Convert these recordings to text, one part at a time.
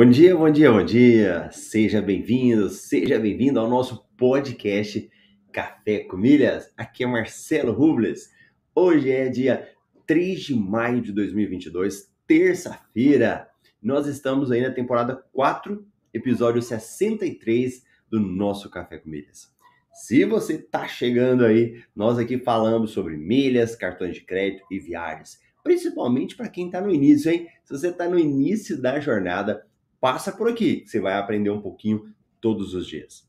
Bom dia, bom dia, bom dia. Seja bem-vindo, seja bem-vindo ao nosso podcast Café com Milhas. Aqui é Marcelo Rubles. Hoje é dia 3 de maio de 2022, terça-feira. Nós estamos aí na temporada 4, episódio 63 do nosso Café com Milhas. Se você está chegando aí, nós aqui falamos sobre milhas, cartões de crédito e viagens. Principalmente para quem está no início, hein? Se você está no início da jornada, passa por aqui, você vai aprender um pouquinho todos os dias.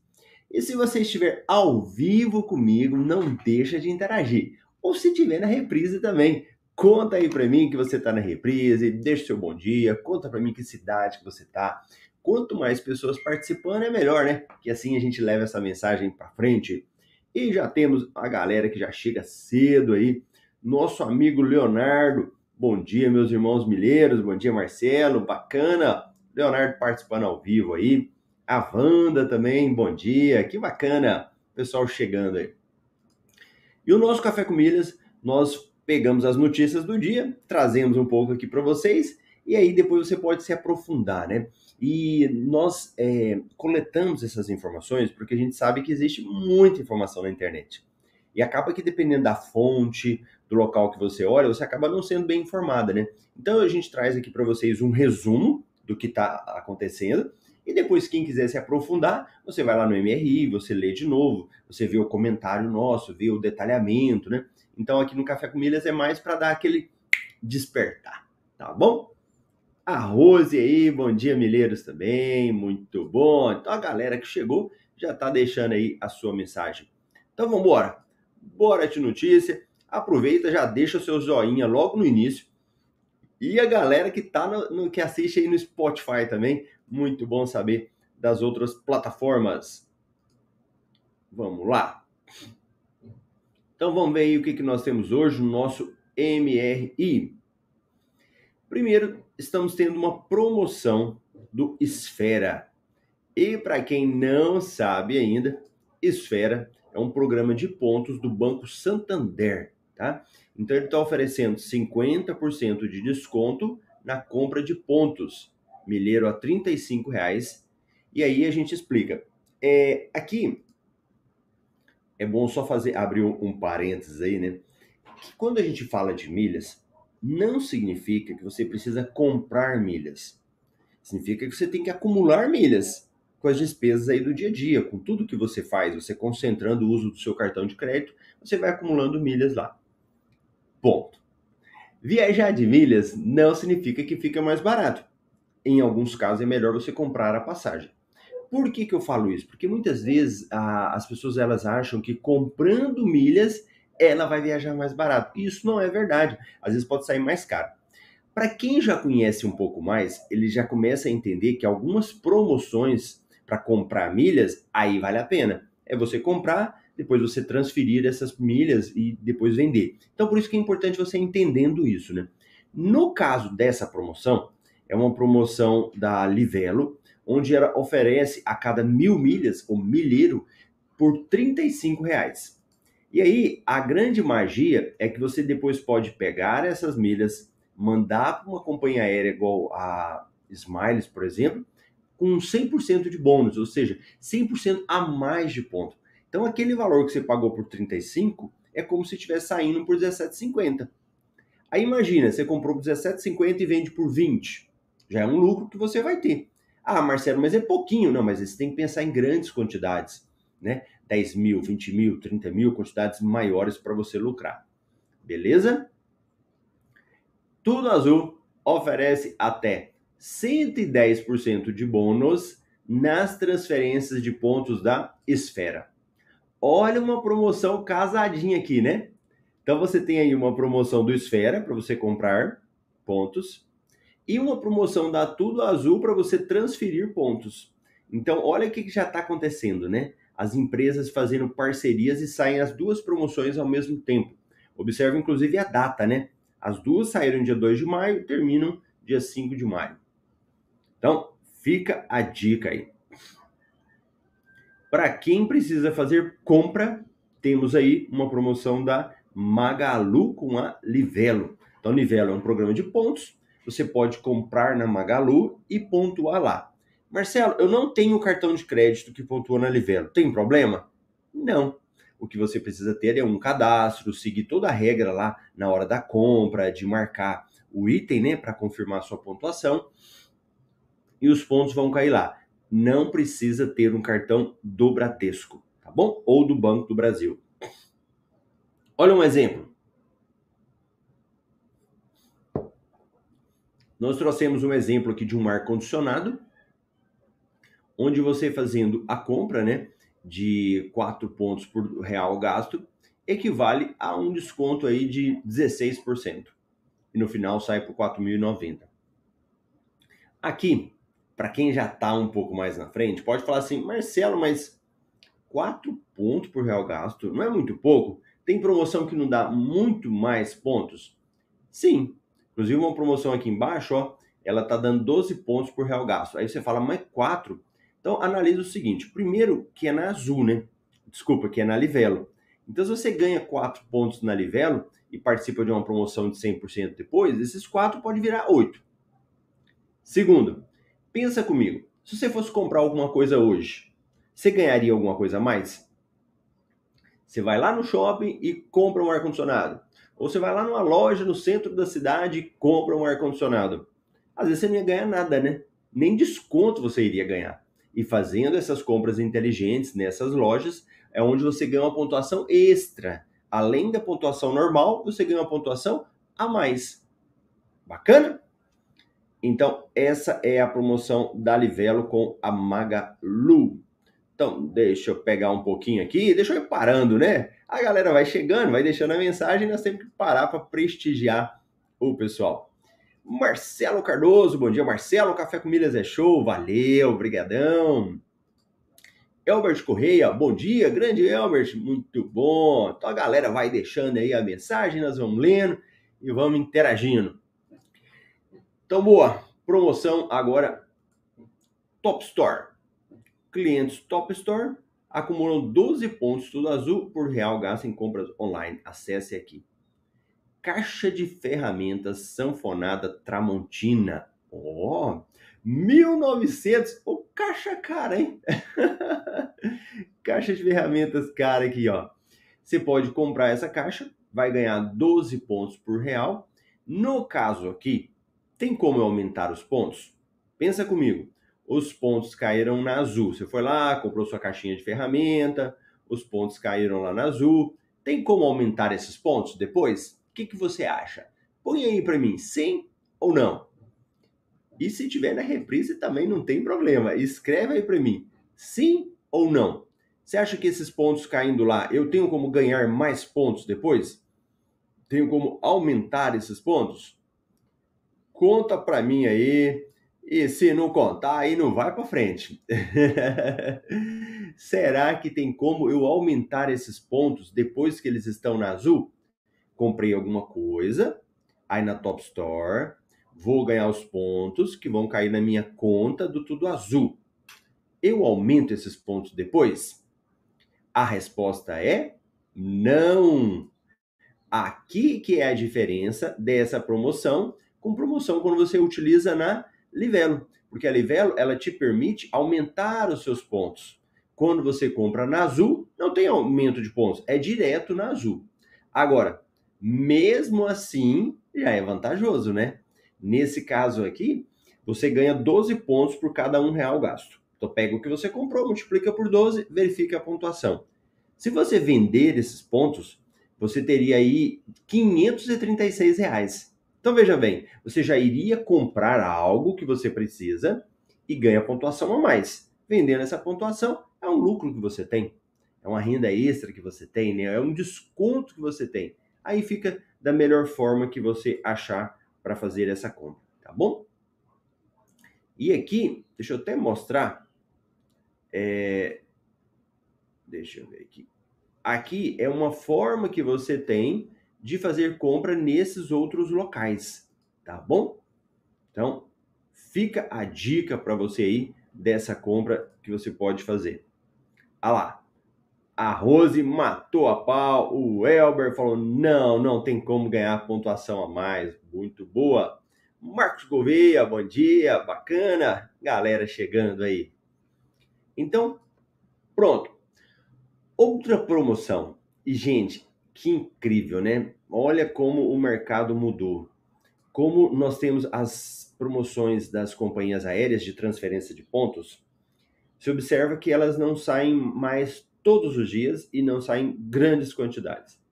E se você estiver ao vivo comigo, não deixa de interagir. Ou se estiver na reprise também, conta aí para mim que você está na reprise, deixa seu bom dia, conta para mim que cidade que você está. Quanto mais pessoas participando é melhor, né? Que assim a gente leva essa mensagem para frente. E já temos a galera que já chega cedo aí. Nosso amigo Leonardo. Bom dia, meus irmãos milheiros. Bom dia, Marcelo. Bacana Leonardo participando ao vivo aí. A Wanda também, bom dia. Que bacana, pessoal chegando aí. E o nosso Café com Milhas, nós pegamos as notícias do dia, trazemos um pouco aqui para vocês e aí depois você pode se aprofundar, né? E nós é, coletamos essas informações porque a gente sabe que existe muita informação na internet. E acaba que dependendo da fonte, do local que você olha, você acaba não sendo bem informada, né? Então a gente traz aqui para vocês um resumo do que está acontecendo. E depois, quem quiser se aprofundar, você vai lá no MRI, você lê de novo, você vê o comentário nosso, vê o detalhamento, né? Então, aqui no Café com Milhas é mais para dar aquele despertar, tá bom? A Rose aí, bom dia, milheiros também, muito bom. Então, a galera que chegou já tá deixando aí a sua mensagem. Então, vamos embora. Bora de notícia. Aproveita, já deixa o seu joinha logo no início e a galera que tá no, no, que assiste aí no Spotify também, muito bom saber das outras plataformas. Vamos lá. Então vamos ver aí o que, que nós temos hoje no nosso MRI. Primeiro, estamos tendo uma promoção do Esfera. E para quem não sabe ainda, Esfera é um programa de pontos do Banco Santander, tá? Então ele está oferecendo 50% de desconto na compra de pontos. Milheiro a R$ reais. E aí a gente explica. É, aqui é bom só fazer abrir um, um parênteses aí, né? Que quando a gente fala de milhas, não significa que você precisa comprar milhas. Significa que você tem que acumular milhas com as despesas aí do dia a dia, com tudo que você faz, você concentrando o uso do seu cartão de crédito, você vai acumulando milhas lá. Ponto. Viajar de milhas não significa que fica mais barato. Em alguns casos é melhor você comprar a passagem. Por que, que eu falo isso? Porque muitas vezes a, as pessoas elas acham que comprando milhas ela vai viajar mais barato. Isso não é verdade. Às vezes pode sair mais caro. Para quem já conhece um pouco mais, ele já começa a entender que algumas promoções para comprar milhas, aí vale a pena. É você comprar depois você transferir essas milhas e depois vender. Então, por isso que é importante você entendendo isso, né? No caso dessa promoção, é uma promoção da Livelo, onde ela oferece a cada mil milhas, ou milheiro, por 35 reais. E aí, a grande magia é que você depois pode pegar essas milhas, mandar para uma companhia aérea igual a Smiles, por exemplo, com 100% de bônus, ou seja, 100% a mais de ponto. Então aquele valor que você pagou por 35 é como se estivesse saindo por 17,50. Aí imagina, você comprou por 17,50 e vende por 20. Já é um lucro que você vai ter. Ah, Marcelo, mas é pouquinho. Não, mas você tem que pensar em grandes quantidades, né? 10 mil, 20 mil, 30 mil, quantidades maiores para você lucrar. Beleza? Tudo Azul oferece até 110% de bônus nas transferências de pontos da Esfera. Olha uma promoção casadinha aqui, né? Então você tem aí uma promoção do Esfera para você comprar pontos e uma promoção da Tudo Azul para você transferir pontos. Então olha o que já está acontecendo, né? As empresas fazendo parcerias e saem as duas promoções ao mesmo tempo. Observe inclusive a data, né? As duas saíram dia 2 de maio e terminam dia 5 de maio. Então, fica a dica aí. Para quem precisa fazer compra, temos aí uma promoção da Magalu com a Livelo. Então, Livelo é um programa de pontos. Você pode comprar na Magalu e pontuar lá. Marcelo, eu não tenho cartão de crédito que pontua na Livelo. Tem problema? Não. O que você precisa ter é um cadastro, seguir toda a regra lá na hora da compra, de marcar o item, né, para confirmar sua pontuação. E os pontos vão cair lá. Não precisa ter um cartão do Bradesco, tá bom? Ou do Banco do Brasil. Olha um exemplo. Nós trouxemos um exemplo aqui de um ar condicionado, onde você fazendo a compra, né, de 4 pontos por real gasto, equivale a um desconto aí de 16%. E no final sai por 4.090. Aqui, para quem já está um pouco mais na frente, pode falar assim, Marcelo, mas 4 pontos por real gasto não é muito pouco? Tem promoção que não dá muito mais pontos? Sim. Inclusive uma promoção aqui embaixo, ó, ela tá dando 12 pontos por real gasto. Aí você fala, mas 4? Então, analisa o seguinte: primeiro, que é na Azul, né? Desculpa, que é na Livelo. Então, se você ganha 4 pontos na Livelo e participa de uma promoção de 100% depois, esses 4 pode virar 8. Segundo, pensa comigo: se você fosse comprar alguma coisa hoje, você ganharia alguma coisa a mais? Você vai lá no shopping e compra um ar-condicionado. Ou você vai lá numa loja no centro da cidade e compra um ar-condicionado. Às vezes você não ia ganhar nada, né? Nem desconto você iria ganhar. E fazendo essas compras inteligentes nessas lojas, é onde você ganha uma pontuação extra. Além da pontuação normal, você ganha uma pontuação a mais. Bacana? Então, essa é a promoção da Livelo com a Magalu. Então, deixa eu pegar um pouquinho aqui, deixa eu ir parando, né? A galera vai chegando, vai deixando a mensagem, nós temos que parar para prestigiar o pessoal. Marcelo Cardoso, bom dia, Marcelo. Café com Milhas é show, valeu, brigadão. Elbert Correia, bom dia, grande Elbert, muito bom. Então a galera vai deixando aí a mensagem, nós vamos lendo e vamos interagindo. Então, boa, promoção agora Top Store. Clientes Top Store acumulam 12 pontos tudo azul por real gasto em compras online. Acesse aqui caixa de ferramentas sanfonada Tramontina. Ó, oh, 1900, o oh, caixa cara, hein? caixa de ferramentas cara aqui, ó. Você pode comprar essa caixa, vai ganhar 12 pontos por real. No caso aqui, tem como eu aumentar os pontos? Pensa comigo. Os pontos caíram na azul. Você foi lá, comprou sua caixinha de ferramenta, os pontos caíram lá na azul. Tem como aumentar esses pontos depois? O que, que você acha? Põe aí para mim, sim ou não? E se tiver na reprise também não tem problema. Escreve aí para mim, sim ou não? Você acha que esses pontos caindo lá, eu tenho como ganhar mais pontos depois? Tenho como aumentar esses pontos? Conta para mim aí. E se não contar, aí não vai para frente. Será que tem como eu aumentar esses pontos depois que eles estão na azul? comprei alguma coisa, aí na Top Store, vou ganhar os pontos que vão cair na minha conta do Tudo Azul. Eu aumento esses pontos depois? A resposta é não. Aqui que é a diferença dessa promoção com promoção quando você utiliza na Livelo, porque a Livelo ela te permite aumentar os seus pontos. Quando você compra na Azul, não tem aumento de pontos, é direto na Azul. Agora, mesmo assim, já é vantajoso, né? Nesse caso aqui, você ganha 12 pontos por cada um real gasto. Então pega o que você comprou, multiplica por 12, verifica a pontuação. Se você vender esses pontos, você teria aí 536 reais. Então veja bem, você já iria comprar algo que você precisa e ganha pontuação a mais. Vendendo essa pontuação é um lucro que você tem, é uma renda extra que você tem, né? é um desconto que você tem. Aí fica da melhor forma que você achar para fazer essa compra, tá bom? E aqui, deixa eu até mostrar. É... Deixa eu ver aqui. Aqui é uma forma que você tem de fazer compra nesses outros locais, tá bom? Então, fica a dica para você aí dessa compra que você pode fazer. Ah lá, a Rose matou a pau, o Elber falou: não, não tem como ganhar pontuação a mais. Muito boa. Marcos Gouveia, bom dia, bacana, galera chegando aí. Então, pronto. Outra promoção. E, gente, que incrível, né? Olha como o mercado mudou. Como nós temos as promoções das companhias aéreas de transferência de pontos, se observa que elas não saem mais todos os dias e não saem grandes quantidades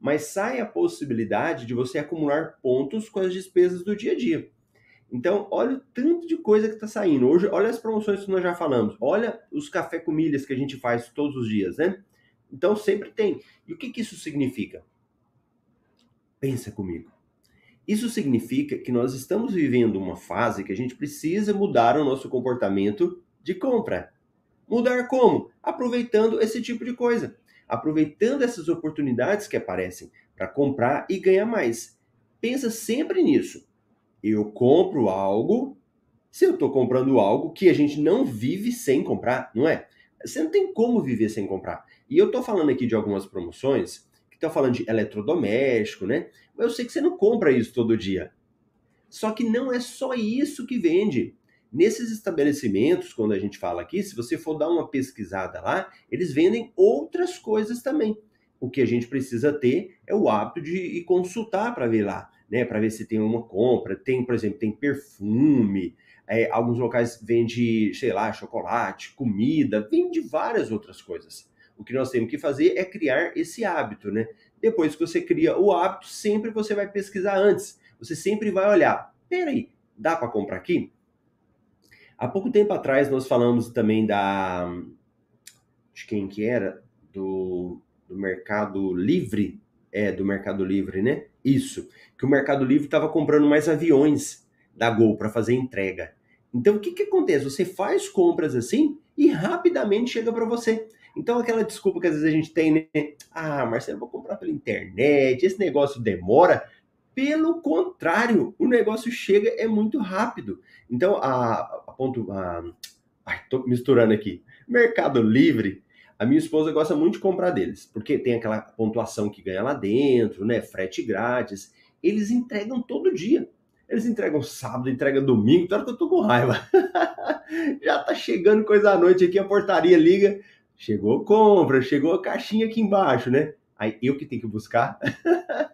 mas sai a possibilidade de você acumular pontos com as despesas do dia a dia. Então, olha o tanto de coisa que está saindo. Hoje, olha as promoções que nós já falamos. Olha os café com milhas que a gente faz todos os dias, né? Então, sempre tem. E o que, que isso significa? Pensa comigo. Isso significa que nós estamos vivendo uma fase que a gente precisa mudar o nosso comportamento de compra. Mudar como? Aproveitando esse tipo de coisa aproveitando essas oportunidades que aparecem para comprar e ganhar mais. Pensa sempre nisso. Eu compro algo, se eu estou comprando algo que a gente não vive sem comprar, não é? Você não tem como viver sem comprar. E eu estou falando aqui de algumas promoções que estão falando de eletrodoméstico, né? Mas eu sei que você não compra isso todo dia. Só que não é só isso que vende. Nesses estabelecimentos, quando a gente fala aqui, se você for dar uma pesquisada lá, eles vendem outras coisas também. O que a gente precisa ter é o hábito de ir consultar para ver lá, né? Para ver se tem uma compra. Tem, por exemplo, tem perfume. É, alguns locais vende, sei lá, chocolate, comida, vende várias outras coisas. O que nós temos que fazer é criar esse hábito, né? Depois que você cria o hábito, sempre você vai pesquisar antes. Você sempre vai olhar. Peraí, dá para comprar aqui? Há pouco tempo atrás nós falamos também da. de quem que era? Do, do Mercado Livre. É, do Mercado Livre, né? Isso. Que o Mercado Livre estava comprando mais aviões da Gol para fazer entrega. Então o que, que acontece? Você faz compras assim e rapidamente chega para você. Então aquela desculpa que às vezes a gente tem, né? Ah, Marcelo, vou comprar pela internet, esse negócio demora. Pelo contrário, o negócio chega é muito rápido. Então, a, a ponto. A, ai, tô misturando aqui. Mercado Livre, a minha esposa gosta muito de comprar deles, porque tem aquela pontuação que ganha lá dentro, né? Frete grátis. Eles entregam todo dia. Eles entregam sábado, entregam domingo, claro que eu tô com raiva. Já tá chegando coisa à noite aqui, a portaria liga. Chegou compra, chegou a caixinha aqui embaixo, né? Aí eu que tenho que buscar.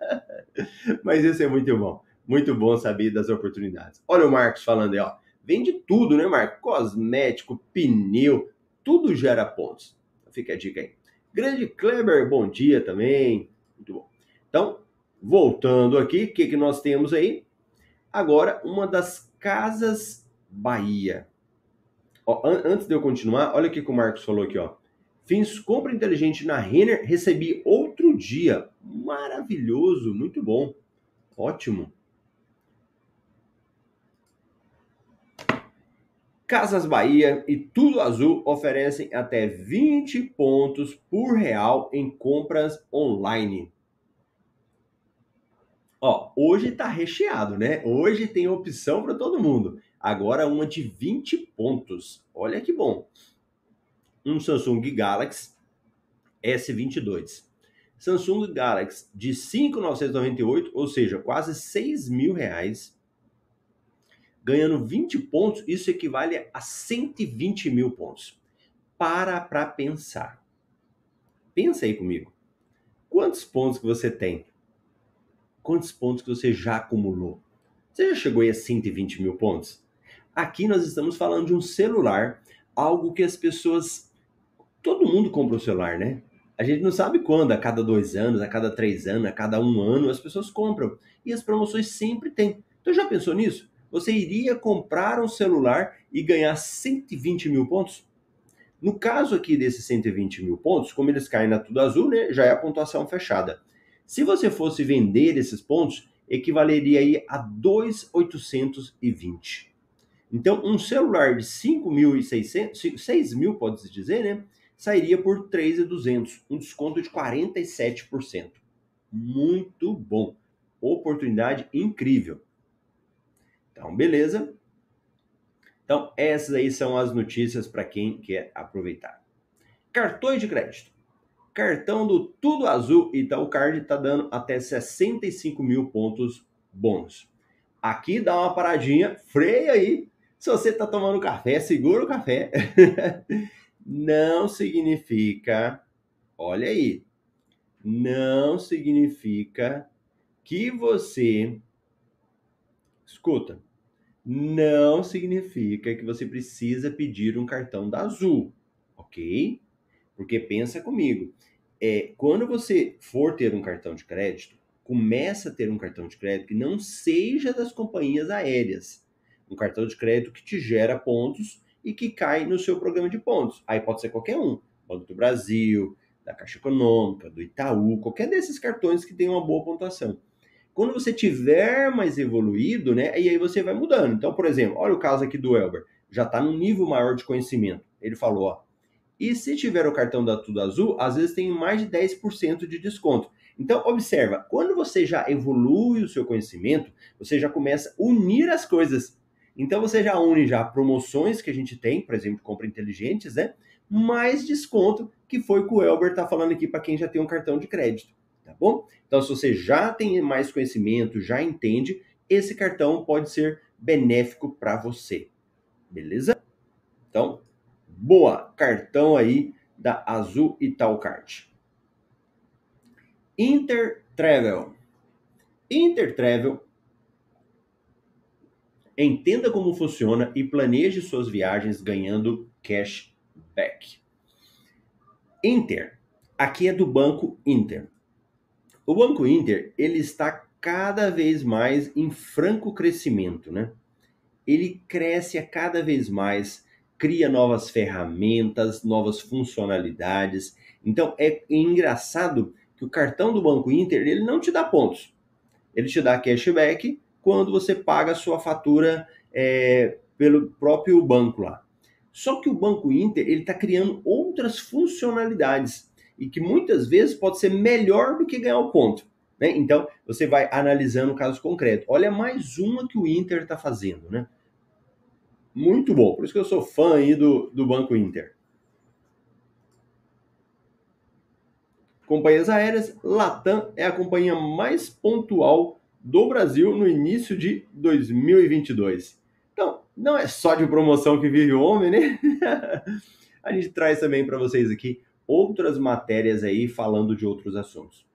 Mas isso é muito bom. Muito bom saber das oportunidades. Olha o Marcos falando aí, ó. Vende tudo, né, Marcos? Cosmético, pneu, tudo gera pontos. Fica a dica aí. Grande Kleber, bom dia também. Muito bom. Então, voltando aqui, o que, que nós temos aí? Agora, uma das Casas Bahia. Ó, an antes de eu continuar, olha o que, o Marcos falou aqui, ó. Fiz compra inteligente na Renner, recebi outro dia. Maravilhoso, muito bom. Ótimo. Casas Bahia e Tudo Azul oferecem até 20 pontos por real em compras online. Ó, hoje tá recheado, né? Hoje tem opção para todo mundo. Agora uma de 20 pontos. Olha que bom um Samsung Galaxy S22. Samsung Galaxy de 5.998, ou seja, quase 6 mil reais, ganhando 20 pontos, isso equivale a 120 mil pontos. Para para pensar. Pensa aí comigo. Quantos pontos que você tem? Quantos pontos que você já acumulou? Você já chegou aí a 120 mil pontos? Aqui nós estamos falando de um celular, algo que as pessoas. Todo mundo compra um celular, né? A gente não sabe quando, a cada dois anos, a cada três anos, a cada um ano, as pessoas compram. E as promoções sempre tem. Então já pensou nisso? Você iria comprar um celular e ganhar 120 mil pontos? No caso aqui desses 120 mil pontos, como eles caem na tudo azul, né, já é a pontuação fechada. Se você fosse vender esses pontos, equivaleria aí a 2,820. Então, um celular de 5.600, 6 mil, pode-se dizer, né? Sairia por 3.200, um desconto de 47%. Muito bom. Oportunidade incrível. Então, beleza. Então, essas aí são as notícias para quem quer aproveitar. Cartões de crédito. Cartão do Tudo Azul Itaú Card está dando até 65 mil pontos bônus. Aqui dá uma paradinha, freia aí, se você está tomando café, segura o café. não significa, olha aí, não significa que você, escuta, não significa que você precisa pedir um cartão da Azul, ok? Porque pensa comigo, é, quando você for ter um cartão de crédito, começa a ter um cartão de crédito que não seja das companhias aéreas um cartão de crédito que te gera pontos e que cai no seu programa de pontos. Aí pode ser qualquer um, Banco do Brasil, da Caixa Econômica, do Itaú, qualquer desses cartões que tem uma boa pontuação. Quando você tiver mais evoluído, né, e aí você vai mudando. Então, por exemplo, olha o caso aqui do Elber, já está num nível maior de conhecimento. Ele falou, ó, e se tiver o cartão da Tudo Azul, às vezes tem mais de 10% de desconto. Então, observa, quando você já evolui o seu conhecimento, você já começa a unir as coisas. Então você já une já promoções que a gente tem, por exemplo, compra inteligentes, né? Mais desconto, que foi o que o Elber está falando aqui para quem já tem um cartão de crédito, tá bom? Então se você já tem mais conhecimento, já entende, esse cartão pode ser benéfico para você. Beleza? Então, boa, cartão aí da Azul Italcard. Intertravel. Intertravel Entenda como funciona e planeje suas viagens ganhando cashback. Inter. Aqui é do Banco Inter. O Banco Inter, ele está cada vez mais em franco crescimento, né? Ele cresce a cada vez mais, cria novas ferramentas, novas funcionalidades. Então é engraçado que o cartão do Banco Inter, ele não te dá pontos. Ele te dá cashback quando você paga a sua fatura é, pelo próprio banco lá. Só que o Banco Inter ele está criando outras funcionalidades e que muitas vezes pode ser melhor do que ganhar o ponto. Né? Então você vai analisando o caso concreto. Olha mais uma que o Inter está fazendo, né? Muito bom. Por isso que eu sou fã aí do, do Banco Inter. Companhias aéreas, Latam é a companhia mais pontual do Brasil no início de 2022. Então, não é só de promoção que vive o homem, né? a gente traz também para vocês aqui outras matérias aí falando de outros assuntos.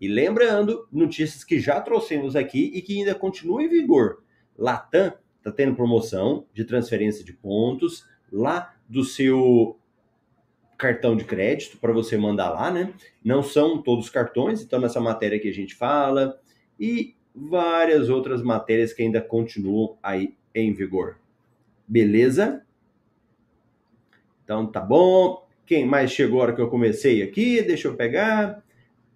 E lembrando, notícias que já trouxemos aqui e que ainda continuam em vigor. Latam está tendo promoção de transferência de pontos lá do seu cartão de crédito para você mandar lá, né? Não são todos os cartões, então nessa matéria que a gente fala. E várias outras matérias que ainda continuam aí em vigor. Beleza? Então tá bom. Quem mais chegou a hora que eu comecei aqui? Deixa eu pegar.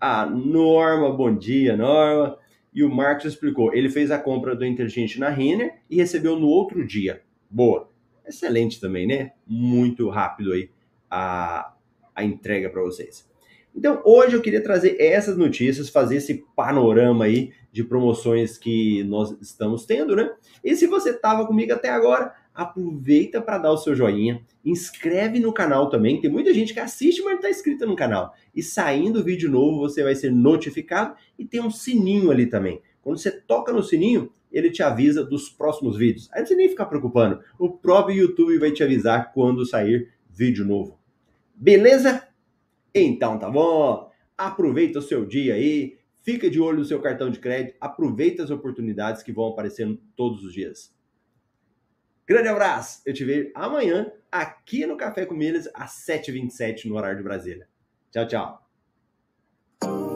A Norma, bom dia, Norma. E o Marcos explicou, ele fez a compra do Inteligente na Renner e recebeu no outro dia. Boa. Excelente também, né? Muito rápido aí a, a entrega para vocês. Então, hoje eu queria trazer essas notícias, fazer esse panorama aí de promoções que nós estamos tendo, né? E se você estava comigo até agora, aproveita para dar o seu joinha, inscreve no canal também. Tem muita gente que assiste, mas não está inscrita no canal. E saindo vídeo novo, você vai ser notificado e tem um sininho ali também. Quando você toca no sininho, ele te avisa dos próximos vídeos. Aí precisa nem ficar preocupando. O próprio YouTube vai te avisar quando sair vídeo novo. Beleza? Então tá bom. Aproveita o seu dia aí, fica de olho no seu cartão de crédito, aproveita as oportunidades que vão aparecendo todos os dias. Grande abraço! Eu te vejo amanhã aqui no Café com Milhas às 7h27 no horário de Brasília. Tchau, tchau!